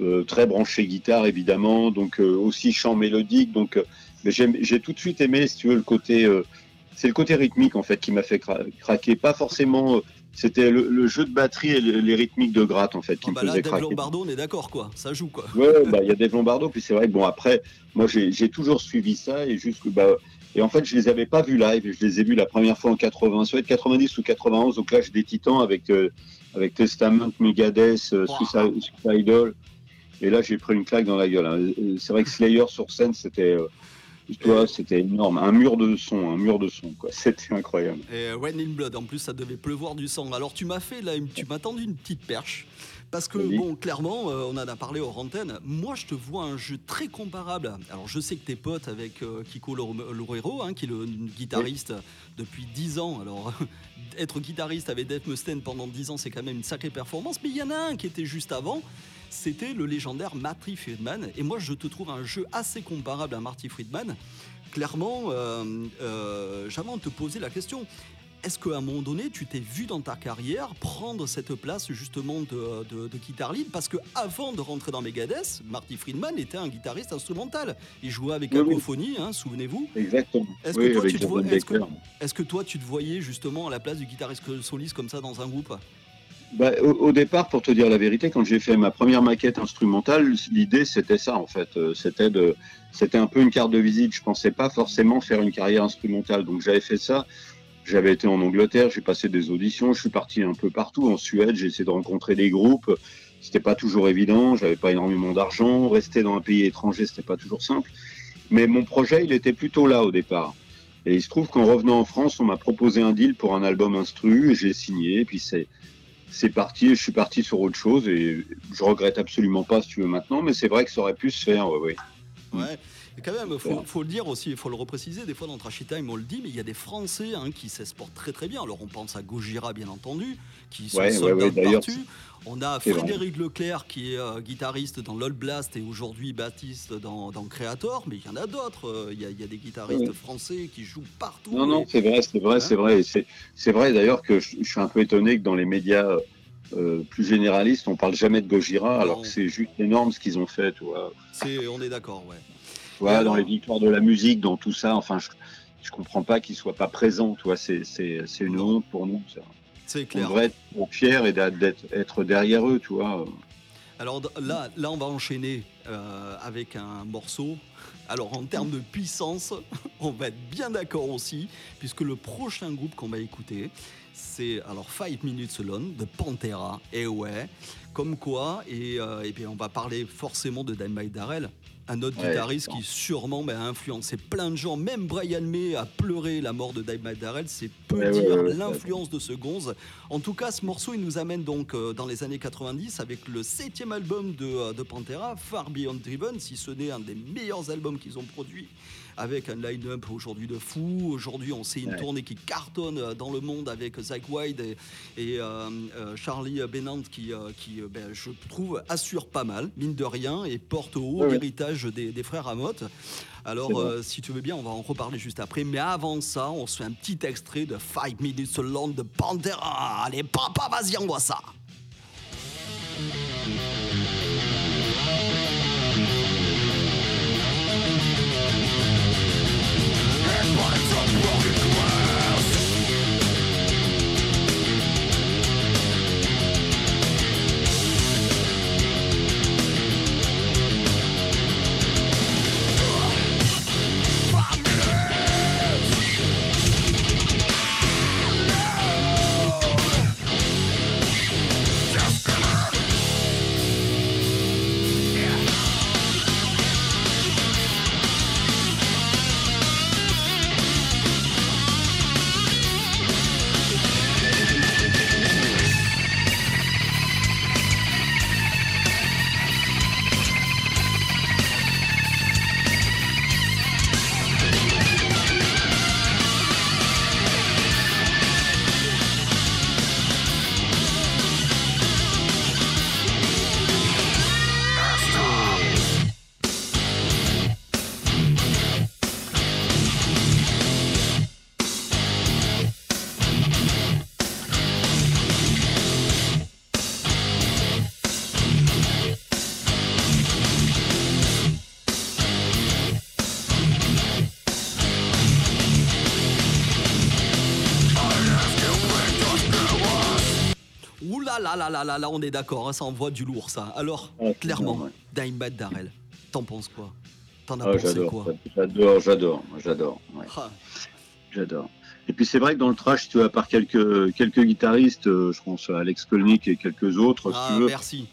euh, très branché guitare évidemment, donc euh, aussi chant mélodique. Donc euh, j'ai tout de suite aimé, si tu veux, le côté, euh, c'est le côté rythmique en fait qui m'a fait cra- craquer. Pas forcément, euh, c'était le, le jeu de batterie et le- les rythmiques de gratte en fait qui me bah là, faisaient Dave craquer. Lombardo, on est d'accord, quoi. Ça joue, quoi. Ouais, bah, il y a Dave Lombardo, puis c'est vrai que bon, après, moi, j'ai toujours suivi ça et jusque, bah, et en fait, je les avais pas vus live, je les ai vus la première fois en 80, soit 90 ou 91 au Clash des Titans avec, euh, avec Testament, Megadeth, euh, Wow. Suicide- Suicidal. Et là, j'ai pris une claque dans la gueule. hein. Euh, C'est vrai que Slayer sur scène, c'était, euh, toi, c'était énorme. Un mur de son, un mur de son, quoi. C'était incroyable. Et When in Blood, en plus, ça devait pleuvoir du sang. Alors, tu m'as fait là, tu m'as tendu une petite perche. Parce que, Oui. bon, clairement, euh, on en a parlé hors antenne. Moi, je te vois un jeu très comparable. Alors, je sais que t'es pote avec euh, Kiko Lor- Loureiro, hein, qui est le guitariste depuis 10 ans. Alors, être guitariste avec Dave Mustaine pendant 10 ans, c'est quand même une sacrée performance. Mais il y en a un qui était juste avant. C'était le légendaire Marty Friedman. Et moi, je te trouve un jeu assez comparable à Marty Friedman. Clairement, euh, euh, j'avais envie de te poser la question. Est-ce qu'à un moment donné, tu t'es vu dans ta carrière prendre cette place justement de, de, de guitar lead? Parce que avant de rentrer dans Megadeth, Marty Friedman était un guitariste instrumental. Il jouait avec Oui, hein, souvenez-vous. Exactement. Est-ce que toi, tu te est-ce que toi, tu te voyais justement à la place du guitariste soliste comme ça dans un groupe? Bah, au, au départ, pour te dire la vérité, quand j'ai fait ma première maquette instrumentale, l'idée c'était ça en fait. Euh, C'était de, c'était un peu une carte de visite. Je pensais pas forcément faire une carrière instrumentale. Donc j'avais fait ça. J'avais été en Angleterre, j'ai passé des auditions, je suis parti un peu partout en Suède, j'ai essayé de rencontrer des groupes. C'était pas toujours évident, j'avais pas énormément d'argent, rester dans un pays étranger, c'était pas toujours simple. Mais mon projet, il était plutôt là au départ. Et il se trouve qu'en revenant en France, on m'a proposé un deal pour un album instru, et j'ai signé, et puis c'est c'est parti, je suis parti sur autre chose et je regrette absolument pas si tu veux maintenant, mais c'est vrai que ça aurait pu se faire, ouais, ouais. Ouais. Et quand même, faut, faut le dire aussi, il faut le repréciser. Des fois, dans Trashy Time, on le dit, mais il y a des Français hein, qui s'exportent très très bien. Alors, on pense à Gojira, bien entendu, qui sont Ouais, sold ouais, ouais, out d'ailleurs, partout. On a. Frédéric Leclerc, qui est euh, guitariste dans l'Old Blast et aujourd'hui Baptiste dans, dans Creator. Mais il y en a d'autres. Euh, Il y, a- il y a des guitaristes français qui jouent partout. Non, non, Et- c'est vrai, c'est vrai, Hein c'est vrai. C'est vrai d'ailleurs que je, je suis un peu étonné que dans les médias euh, plus généralistes, on parle jamais de Gojira, alors que c'est juste énorme ce qu'ils ont fait, tu vois. c'est- on est d'accord, ouais. Tu vois, Et dans les victoires de la musique, dans tout ça, enfin, je, je comprends pas qu'ils soient pas présents, tu vois. C'est une honte pour nous, ça. C'est On clair. devrait être fiers et d'être être derrière eux, tu vois. Alors là, là, on va enchaîner euh, avec un morceau. Alors en termes de puissance, on va être bien d'accord aussi, puisque le prochain groupe qu'on va écouter, c'est alors Five Minutes Alone de Pantera. Et ouais, comme quoi, et, euh, et puis on va parler forcément de Dynamite Darrell, un autre Ouais, guitariste qui sûrement bah, a influencé plein de gens. Même Brian May a pleuré la mort de Dynamite Darrell. C'est peu Ouais, dire ouais, l'influence de ce gonze. En tout cas, ce morceau, il nous amène donc euh, dans les années 90 avec le septième album de, euh, de Pantera, Far Beyond Driven, si ce n'est un des meilleurs albums qu'ils ont produit, avec un line-up aujourd'hui de fou. Aujourd'hui, on sait une Ouais. tournée qui cartonne euh, dans le monde avec Zach White et, et, euh, euh, Charlie Bennant qui, qui ben, je trouve, assure pas mal, mine de rien, et porte au haut Ouais, ouais. l'héritage des, des frères Amotte. Alors, euh, si tu veux bien, on va en reparler juste après. Mais avant ça, on se fait un petit extrait de 5 Minutes Alone de Pantera. Allez, papa, vas-y, on voit ça. Là là là là là, on est d'accord, hein, ça envoie du lourd ça. Alors, Ah, clairement, bien, ouais. Dimebag Darrell, t'en penses quoi? T'en as Ah, pensé j'adore, quoi? j'adore, j'adore, j'adore. ouais. Ah, J'adore. Et puis c'est vrai que dans le trash, tu vois, à part quelques, quelques guitaristes, euh, je pense à Alex Kolnick et quelques autres, ah, si tu veux, merci.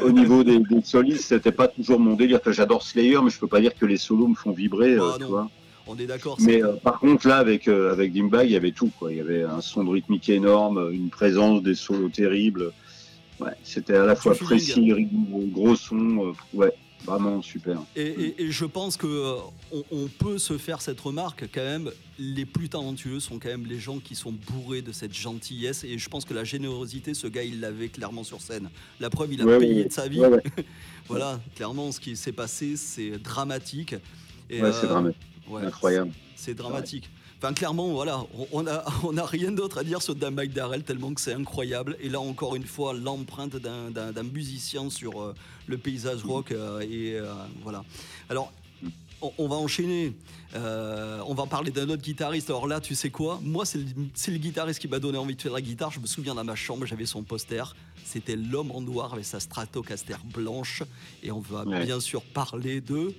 au niveau des, des solistes, c'était pas toujours mon délire. J'adore Slayer, mais je peux pas dire que les solos me font vibrer, euh, tu non. vois. On est d'accord. Mais euh, par contre, là, avec, euh, avec Dimebag, il y avait tout, quoi. Il y avait un son de rythmique énorme, une présence, des solos terribles. Ouais, c'était à la fois précis, rigoureux, gros son, euh, ouais, vraiment super. Et, et- et je pense que euh, on, on peut se faire cette remarque quand même. Les plus talentueux sont quand même les gens qui sont bourrés de cette gentillesse. Et je pense que la générosité, ce gars, il l'avait clairement sur scène. La preuve, il a Ouais, payé ouais, de sa vie. Ouais, Voilà, clairement, ce qui s'est passé, c'est dramatique. Et, ouais, c'est euh, dramatique, ouais, incroyable. C'est dramatique. Enfin, clairement, voilà, on- on a, on a rien d'autre à dire sur Dan Mike Darrell tellement que c'est incroyable. Et là, encore une fois, l'empreinte d'un- musicien sur euh, le paysage rock. euh, et euh, voilà. Alors, on, on va enchaîner. On va parler d'un autre guitariste. Alors là, tu sais quoi? Moi, c'est le, c'est le guitariste qui m'a donné envie de faire la guitare. Je me souviens dans ma chambre, j'avais son poster. C'était l'homme en noir avec sa Stratocaster blanche. Et on va Ouais. bien sûr parler de.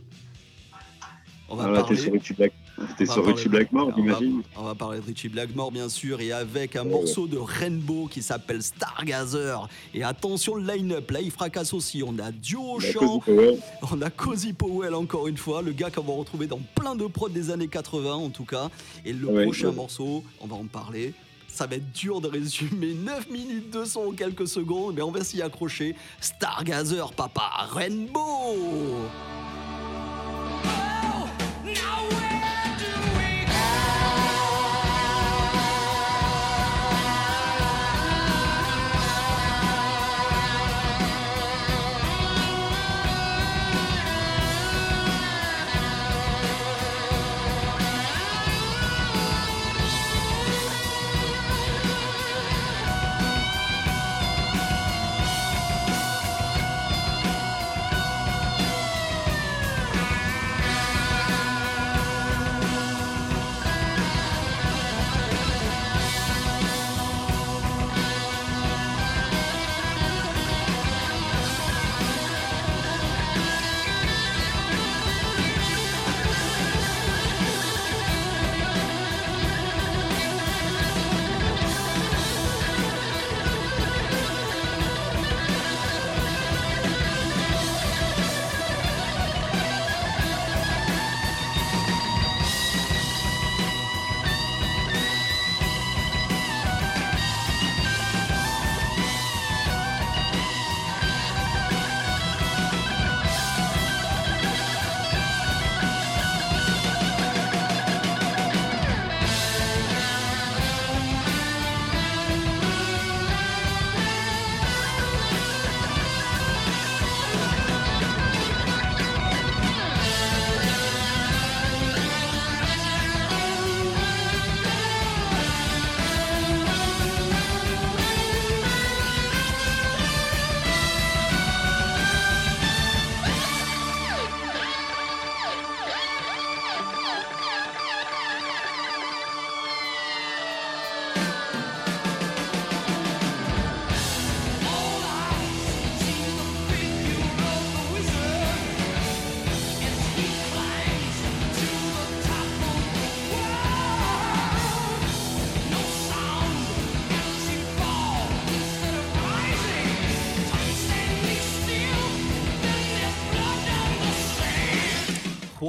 On va t'es parler. sur Richie Black, t'es On va sur parler Richie de- Blackmore, on va- j'imagine. On va parler de Richie Blackmore, bien sûr, et avec un Ouais, morceau de Rainbow qui s'appelle Stargazer. Et attention, le line-up, là, il fracasse aussi. On a duo La chant, on a Cozy Powell, encore une fois, le gars qu'on va retrouver dans plein de prods des années 80, en tout cas. Et le Ouais, prochain ouais. morceau, on va en parler. Ça va être dur de résumer 9 minutes de son en quelques secondes, mais on va s'y accrocher. Stargazer, papa, Rainbow!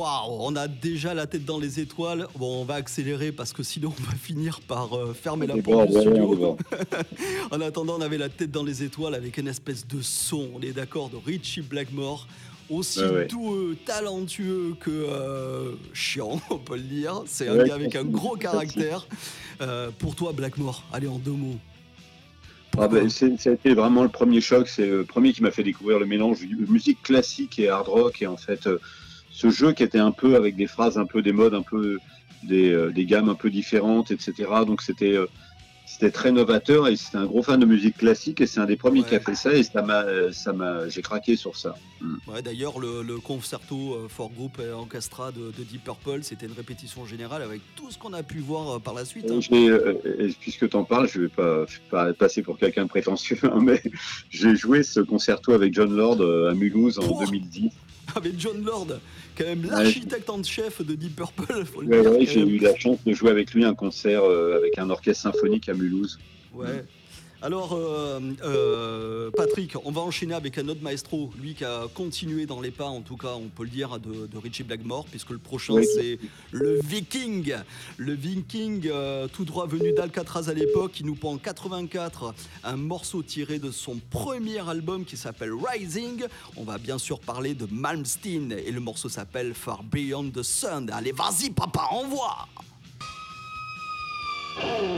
Waouh, on a déjà la tête dans les étoiles. Bon, on va accélérer parce que sinon on va finir par euh, fermer la porte du studio. En attendant, on avait la tête dans les étoiles avec une espèce de son, on est d'accord, de Richie Blackmore. Aussi Ouais, ouais. doux, talentueux que euh, chiant, on peut le dire. C'est un gars avec un gros caractère. Euh, pour toi, Blackmore, allez en deux mots. Ah ben, été vraiment le premier choc. C'est le premier qui m'a fait découvrir le mélange musique classique et hard rock. Et en fait, ce jeu qui était un peu avec des phrases un peu des modes, un peu des, euh, des gammes un peu différentes, etc. Donc c'était euh, c'était très novateur et c'était un gros fan de musique classique et c'est un des premiers Ouais. qui a fait ça et ça m'a, ça m'a, j'ai craqué sur ça. Ouais, D'ailleurs, le, le concerto euh, for group et orchestra de, de Deep Purple, c'était une répétition générale avec tout ce qu'on a pu voir euh, par la suite. hein. J'ai, euh, puisque tu en parles, je vais pas, je vais pas passer pour quelqu'un de prétentieux, hein, mais j'ai joué ce concerto avec John Lord euh, à Mulhouse en Oh 2010. Avec John Lord, quand même l'architecte en chef de Deep Purple. Faut le Ouais, ouais, j'ai eu la chance de jouer avec lui un concert euh, avec un orchestre symphonique à Mulhouse. Ouais. Alors, euh, euh, Patrick, on va enchaîner avec un autre maestro, lui qui a continué dans les pas, en tout cas, on peut le dire, de, de Richie Blackmore, puisque le prochain, Oui. c'est le Viking. Le Viking, euh, tout droit venu d'Alcatraz à l'époque, qui nous prend en 84 un morceau tiré de son premier album qui s'appelle Rising. On va bien sûr parler de Malmsteen, et le morceau s'appelle Far Beyond the Sun. Allez, vas-y, papa, envoie Oh,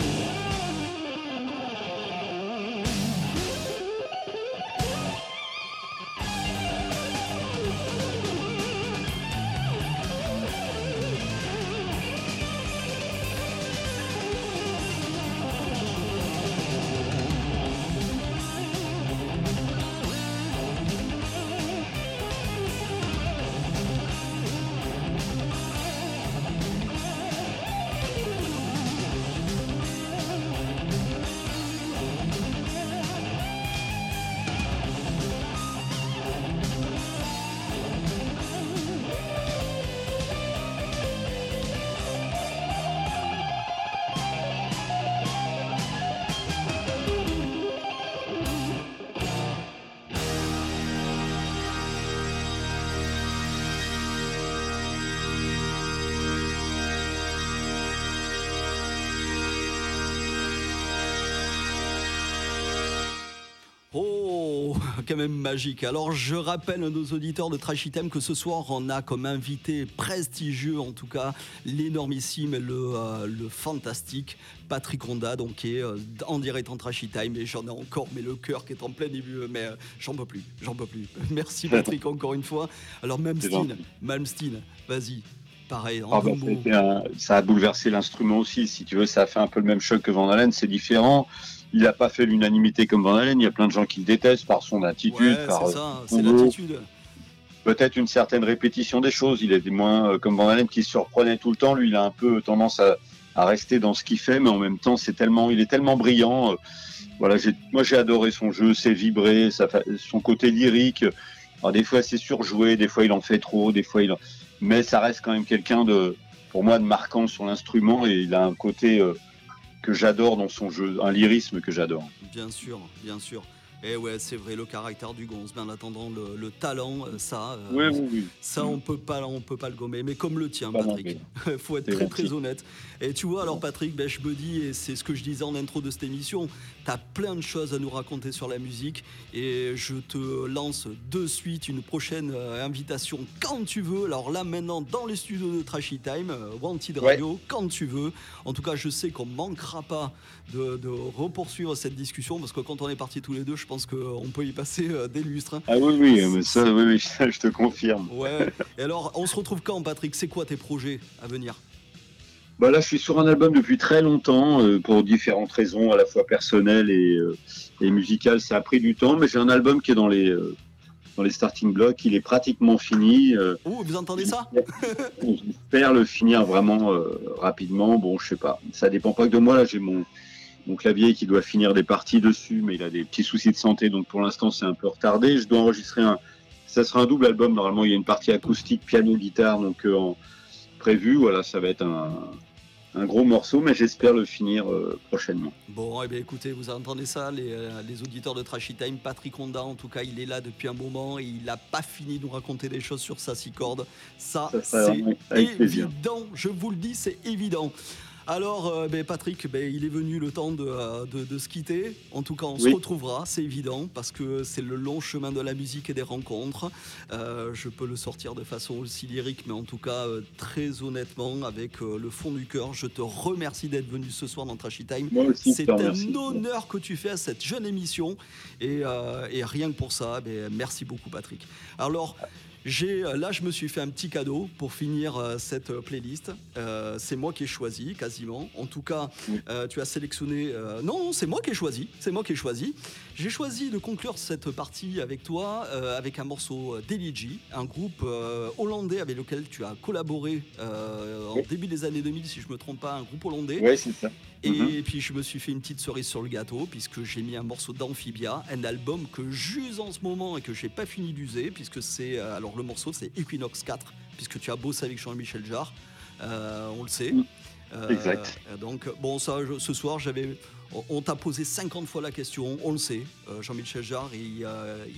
quand même magique. Alors, je rappelle à nos auditeurs de Trash Item que ce soir, on a comme invité prestigieux, en tout cas, l'énormissime, le, euh, le fantastique Patrick Ronda, donc qui est euh, en direct en Trash Time. Et j'en ai encore, mais le cœur qui est en plein début. Mais euh, j'en peux plus, j'en peux plus. Merci Patrick encore une fois. Alors, Malmsteen. Malmsteen, vas-y. Pareil, en Ah bah, un- ça a bouleversé l'instrument aussi, si tu veux, ça a fait un peu le même choc que Van Halen, c'est différent. Il n'a pas fait l'unanimité comme Van Halen, il y a plein de gens qui le détestent par son attitude, Ouais, par c'est euh, c'est l'attitude. peut-être une certaine répétition des choses. Il était moins euh, comme Van Halen qui se surprenait tout le temps. Lui, il a un peu tendance à, à rester dans ce qu'il fait, mais en même temps, c'est tellement, il est tellement brillant. euh, voilà, j'ai, moi, j'ai adoré son jeu, ses vibré, sa son côté lyrique. Alors, des fois, c'est surjoué, des fois, il en fait trop, des fois, il, en- mais ça reste quand même quelqu'un de, pour moi, de marquant sur l'instrument et il a un côté euh, que j'adore dans son jeu, un lyrisme que j'adore. Bien sûr, bien sûr. Et ouais, c'est vrai, le caractère du gonze, mais en attendant, le, le talent, euh, ça, euh, oui, oui. ça on peut pas, on peut pas le gommer. Mais comme le tien, Pas Patrick, faut être très très honnête. Et tu vois, alors Patrick, ben, je me dis, et c'est ce que je disais en intro de cette émission, t'as plein de choses à nous raconter sur la musique, et je te lance de suite une prochaine euh, invitation quand tu veux. Alors là, maintenant, dans les studios de Trashy Time, Wanted Ouais. Radio, quand tu veux. En tout cas, je sais qu'on manquera pas de, de repoursuivre cette discussion, parce que quand on est partis tous les deux, je pense qu'on peut y passer euh, des lustres. hein. Ah oui, oui, mais ça, oui, oui, ça, je te confirme. Ouais. Et alors, on se retrouve quand, Patrick? C'est quoi tes projets à venir? Bah là, je suis sur un album depuis très longtemps, euh, pour différentes raisons, à la fois personnelles et, euh, et musicales. Ça a pris du temps, mais j'ai un album qui est dans les, euh, dans les starting blocks. Il est pratiquement fini. Oh, vous entendez ça? J'espère le finir vraiment rapidement. Bon, je sais pas. Ça dépend pas que de moi. Là, j'ai mon, mon clavier qui doit finir des parties dessus, mais il a des petits soucis de santé, donc pour l'instant, c'est un peu retardé. Je dois enregistrer un. Ça sera un double album. Normalement, il y a une partie acoustique, piano, guitare, donc euh, en prévu. Voilà, ça va être un, un gros morceau, mais j'espère le finir euh, prochainement. Bon, eh bien écoutez, vous entendez ça, les, euh, les auditeurs de Trashy Time. Patrick Honda, en tout cas, il est là depuis un moment et il n'a pas fini de nous raconter des choses sur sa six cordes. Ça, c'est évident. Je vous le dis, c'est évident. Alors, euh, ben, Patrick, ben, il est venu le temps de, euh, de- de se quitter. En tout cas, on se retrouvera, c'est évident, parce que c'est le long chemin de la musique et des rencontres. Euh, je peux le sortir de façon aussi lyrique, mais en tout cas, très honnêtement, avec le fond du cœur, je te remercie d'être venu ce soir dans Trashy Time. C'est un honneur que tu fais à cette jeune émission et, et rien que pour ça, ben, merci beaucoup Patrick. Alors j'ai euh, là je me suis fait un petit cadeau pour finir euh, cette euh, playlist. Euh, c'est moi qui ai choisi quasiment. En tout cas, euh, tu as sélectionné. euh, non, non, c'est moi qui ai choisi. C'est moi qui ai choisi. J'ai choisi de conclure cette partie avec toi avec un morceau d'Eligi, un groupe hollandais avec lequel tu as collaboré en début des années 2000, si je me trompe pas, un groupe hollandais. Oui, c'est ça. Et Mhm. puis je me suis fait une petite cerise sur le gâteau puisque j'ai mis un morceau d'Amphibia, un album que j'use en ce moment et que j'ai pas fini d'user puisque c'est euh, alors le morceau c'est Equinox 4 puisque tu as bossé avec Jean-Michel Jarre, euh, on le sait. Mhm. Euh, Exact. donc bon ça je- ce soir j'avais on- t'a posé 50 fois la question, on le sait. Euh, Jean-Michel Jarre, il,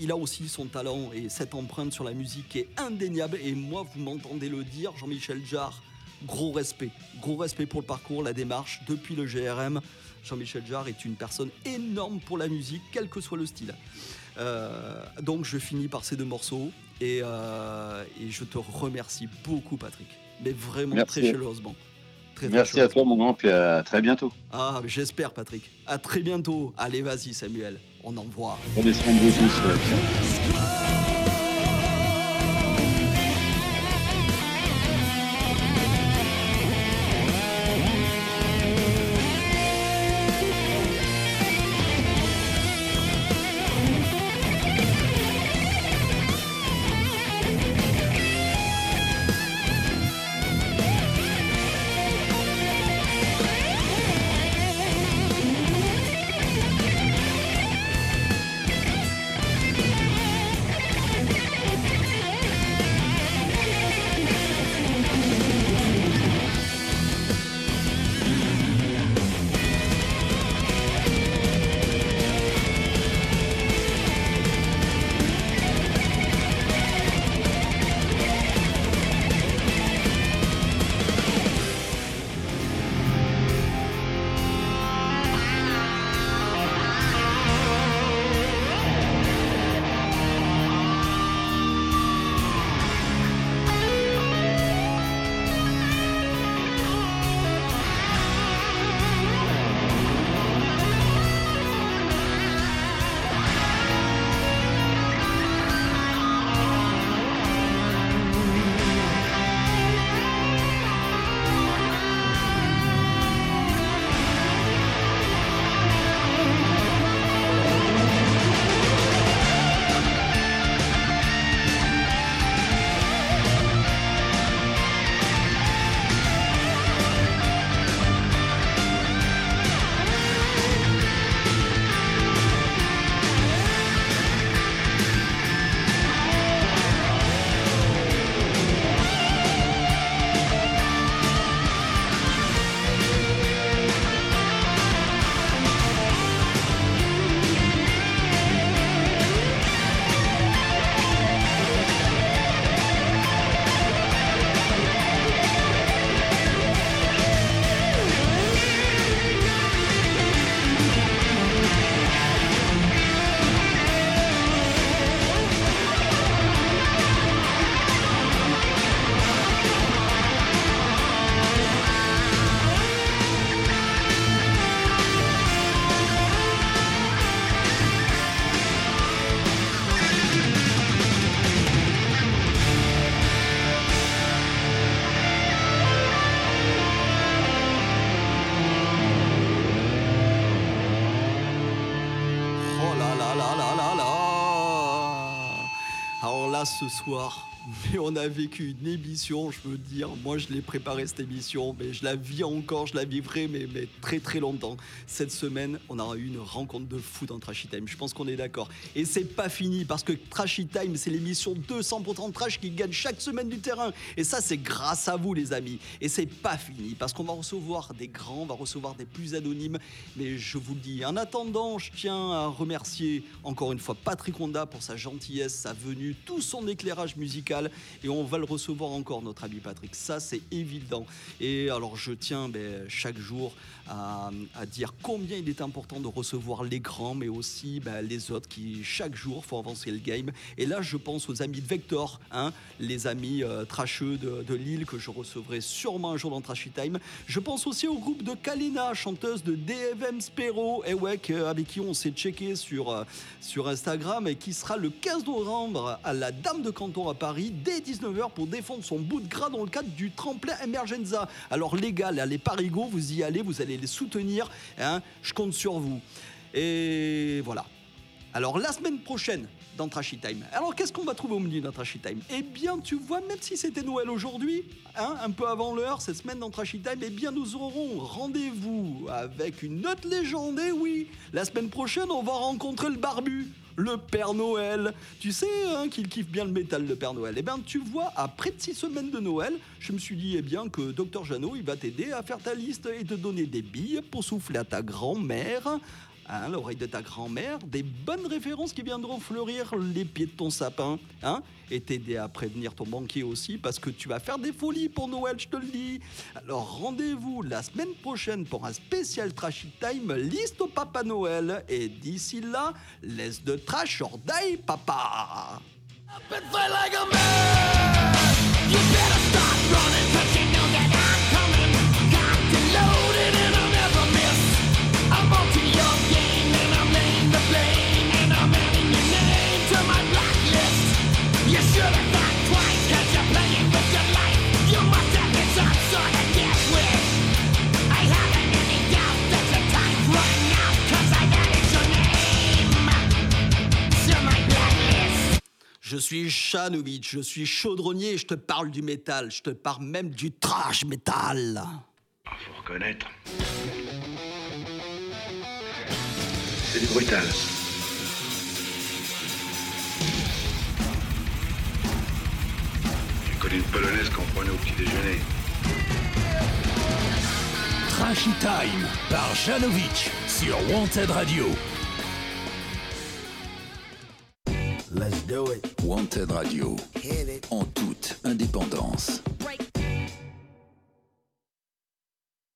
il a aussi son talent et cette empreinte sur la musique qui est indéniable. Et moi, vous m'entendez le dire, Jean-Michel Jarre, gros respect. Gros respect pour le parcours, la démarche. Depuis le GRM, Jean-Michel Jarre est une personne énorme pour la musique, quel que soit le style. Euh, donc je finis par ces deux morceaux et, euh, et je te remercie beaucoup, Patrick. Mais vraiment Merci. très chaleureusement. Très, très Merci à toi, mon grand, puis à très bientôt. ah, j'espère, Patrick. À très bientôt. Allez, vas-y, Samuel. On envoie. Vous tous. Ce soir, mais on a vécu une émission, je veux dire, moi je l'ai préparé cette émission, mais je la vis encore, je la vivrai, mais, mais très très longtemps. Cette semaine, on aura eu une rencontre de fou dans Trashy Time, je pense qu'on est d'accord. Et c'est pas fini, parce que Trashy Time, c'est l'émission 200% trash qui gagne chaque semaine du terrain. Et ça, c'est grâce à vous, les amis. Et c'est pas fini, parce qu'on va recevoir des grands, on va recevoir des plus anonymes, mais je vous le dis, en attendant, je tiens à remercier encore une fois Patrick Honda pour sa gentillesse, sa venue, tout son éclairage musical. Et on va le recevoir encore, notre ami Patrick. Ça, c'est évident. Et alors, je tiens ben, chaque jour à, dire combien il est important de recevoir les grands, mais aussi ben, les autres qui, chaque jour, font avancer le game. Et là, je pense aux amis de Vector, hein, les amis euh, trasheux de, Lille que je recevrai sûrement un jour dans Trashy Time. Je pense aussi au groupe de Kalina, chanteuse de DFM Spero, et ouais, avec qui on s'est checké sur, euh, sur Instagram et qui sera le 15 novembre à la Dame de Canton à Paris. Dès 19h pour défendre son bout de gras dans le cadre du tremplin Emergenza. Alors les gars, là, les parigots, vous y allez, vous allez les soutenir. Hein, je compte sur vous. Et voilà. Alors la semaine prochaine dans Trashy Time. Alors qu'est-ce qu'on va trouver au milieu dans Trashy Time? Eh bien tu vois, même si c'était Noël aujourd'hui, hein, un peu avant l'heure, cette semaine dans Trashy Time, eh bien nous aurons rendez-vous avec une autre légende, et oui, la semaine prochaine on va rencontrer le barbu. Le Père Noël. Tu sais hein, qu'il kiffe bien le métal, le Père Noël. Eh bien, tu vois, après de six semaines de Noël, je me suis dit eh bien, que Dr Jeannot, il va t'aider à faire ta liste et te donner des billes pour souffler à ta grand-mère hein, l'oreille de ta grand-mère, des bonnes références qui viendront fleurir les pieds de ton sapin, hein, et t'aider à prévenir ton banquier aussi, parce que tu vas faire des folies pour Noël, je te le dis. Alors rendez-vous la semaine prochaine pour un spécial Trashy Time liste au Papa Noël, et d'ici là, laisse de trash or die, papa. Je suis Chanovitch, je suis chaudronnier et je te parle du métal, je te parle même du trash métal. Faut reconnaître. C'est du brutal. J'ai connu une polonaise qu'on prenait au petit déjeuner. Trashy Time par Janovic sur Wanted Radio. Wanted Radio. En toute indépendance.